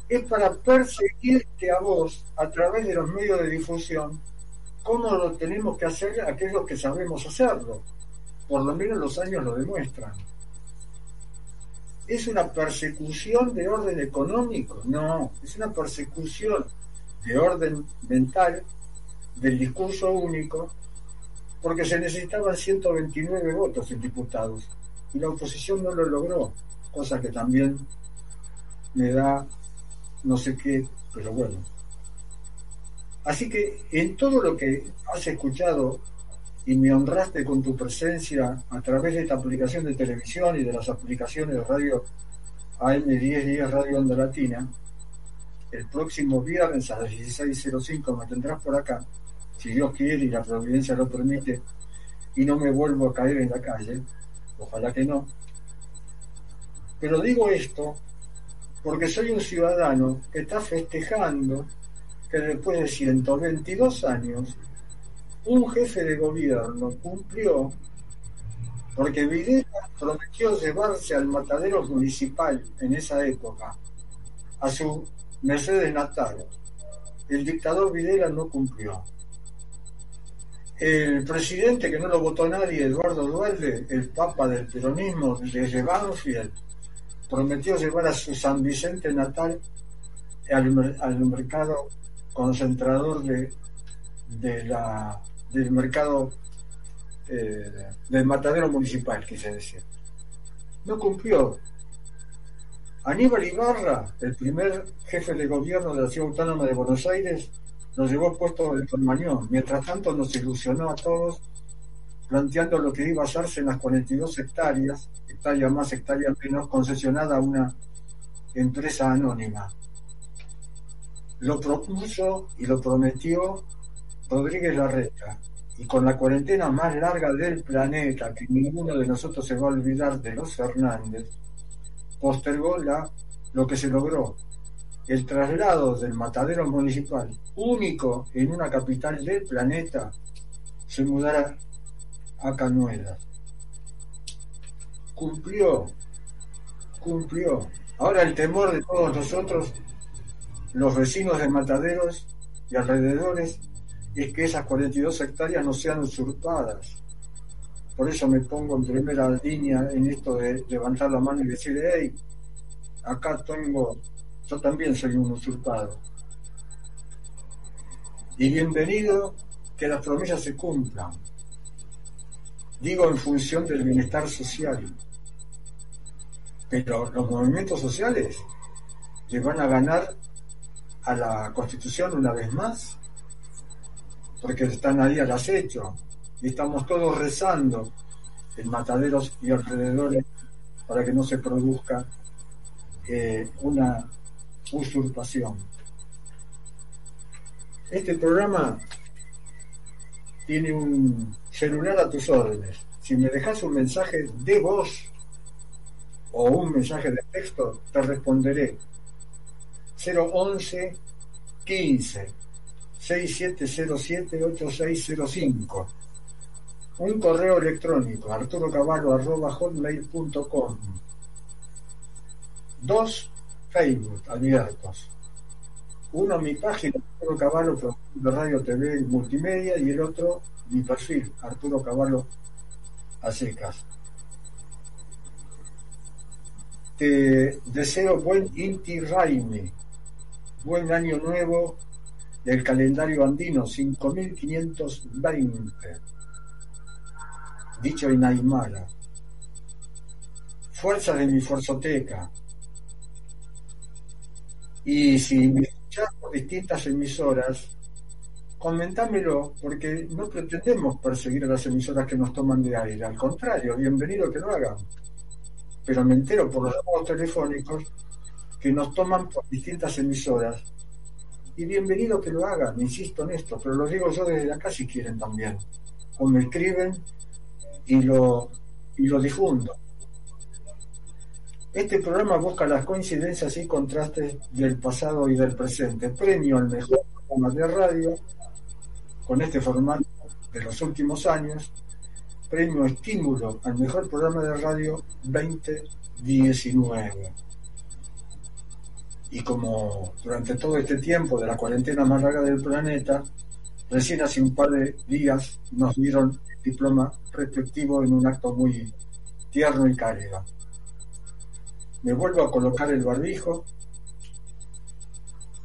es para perseguirte a vos a través de los medios de difusión, cómo lo tenemos que hacer aquellos que sabemos hacerlo. Por lo menos los años lo demuestran. ¿Es una persecución de orden económico? No, es una persecución de orden mental del discurso único, porque se necesitaban 129 votos en diputados y la oposición no lo logró, cosa que también me da no sé qué, pero bueno. Así que en todo lo que has escuchado y me honraste con tu presencia a través de esta aplicación de televisión y de las aplicaciones de radio AM1010 Radio Onda Latina, el próximo viernes a las 16.05 me tendrás por acá si Dios quiere y la providencia lo permite, y no me vuelvo a caer en la calle, ojalá que no. Pero digo esto porque soy un ciudadano que está festejando que después de 122 años, un jefe de gobierno cumplió, porque Videla prometió llevarse al matadero municipal en esa época, a su Mercedes Natal. El dictador Videla no cumplió. El presidente que no lo votó nadie, Eduardo Dualde, el papa del peronismo desde Banfield, prometió llevar a su San Vicente natal al, mercado concentrador de, del mercado eh, del matadero municipal, quise decir. No cumplió. Aníbal Ibarra, el primer jefe de gobierno de la ciudad autónoma de Buenos Aires, nos llevó puesto el Tormañón. Mientras tanto nos ilusionó a todos planteando lo que iba a hacerse en las 42 hectáreas, hectárea más, hectárea menos, concesionada a una empresa anónima. Lo propuso y lo prometió Rodríguez Larreta. Y con la cuarentena más larga del planeta, que ninguno de nosotros se va a olvidar de los Fernández, postergó la, lo que se logró, el traslado del matadero municipal, único en una capital del planeta, se mudará a Canuelas. Cumplió, cumplió. Ahora el temor de todos nosotros, los vecinos de Mataderos y alrededores, es que esas 42 hectáreas no sean usurpadas. Por eso me pongo en primera línea en esto de levantar la mano y decir, hey, acá tengo, yo también soy un usurpado. Y bienvenido que las promesas se cumplan. Digo en función del bienestar social. Pero los movimientos sociales le van a ganar a la Constitución una vez más, porque están ahí al acecho y estamos todos rezando en mataderos y alrededores para que no se produzca eh, una usurpación. Este programa tiene un celular a tus órdenes. Si me dejas un mensaje de voz o un mensaje de texto, te responderé. 011 15 6707 8605. Un correo electrónico arturocaballo.hotmail.com. Dos Facebook abiertos. Uno mi página Arturo Caballo de Radio TV Multimedia y el otro mi perfil Arturo Caballo a secas. Te deseo buen Inti Raime, buen año nuevo del calendario andino 5520, dicho en Aymara. Fuerza de mi forzoteca. Y si me escuchas por distintas emisoras, comentámelo, porque no pretendemos perseguir a las emisoras que nos toman de aire, al contrario, bienvenido que lo hagan. Pero me entero por los llamados telefónicos que nos toman por distintas emisoras y bienvenido que lo hagan, insisto en esto, pero lo digo yo desde acá si quieren también. O me escriben y lo, y lo difundo. Este programa busca las coincidencias y contrastes del pasado y del presente. Premio al mejor programa de radio con este formato de los últimos años. Premio estímulo al mejor programa de radio 2019 y como durante todo este tiempo de la cuarentena más larga del planeta, recién hace un par de días nos dieron el diploma respectivo en un acto muy tierno y cálido. Me vuelvo a colocar el barbijo,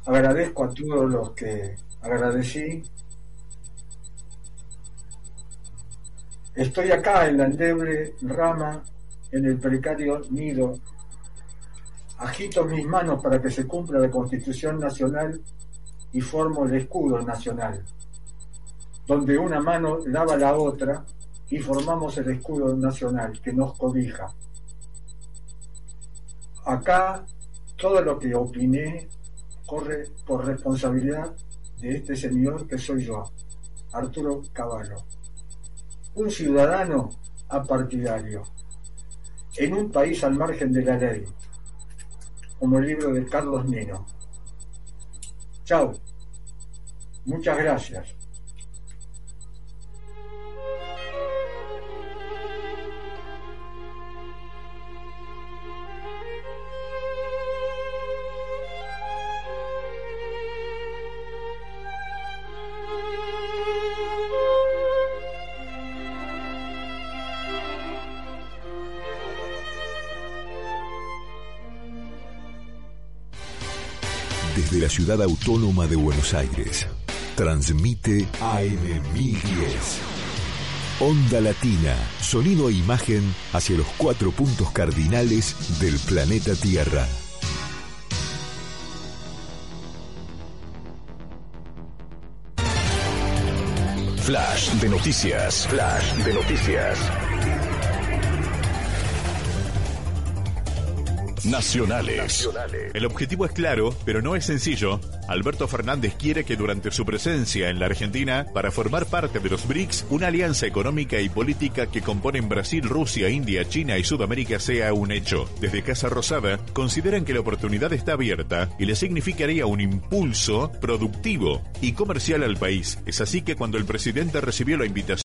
agradezco a todos los que agradecí. Estoy acá en la endeble rama, en el precario nido Agito mis manos para que se cumpla la Constitución Nacional y formo el escudo nacional, donde una mano lava la otra y formamos el escudo nacional que nos cobija. Acá todo lo que opiné corre por responsabilidad de este señor que soy yo, Arturo Caballo, un ciudadano apartidario, en un país al margen de la ley, como el libro de Carlos Nino. Chao. Muchas gracias.
Ciudad autónoma de Buenos Aires. Transmite AM 1010. Onda Latina, sonido e imagen hacia los cuatro puntos cardinales del planeta Tierra. Flash de noticias. Flash de noticias. Nacionales.
El objetivo es claro, pero no es sencillo. Alberto Fernández quiere que durante su presencia en la Argentina, para formar parte de los BRICS, una alianza económica y política que componen Brasil, Rusia, India, China y Sudamérica sea un hecho. Desde Casa Rosada consideran que la oportunidad está abierta y le significaría un impulso productivo y comercial al país. Es así que cuando el presidente recibió la invitación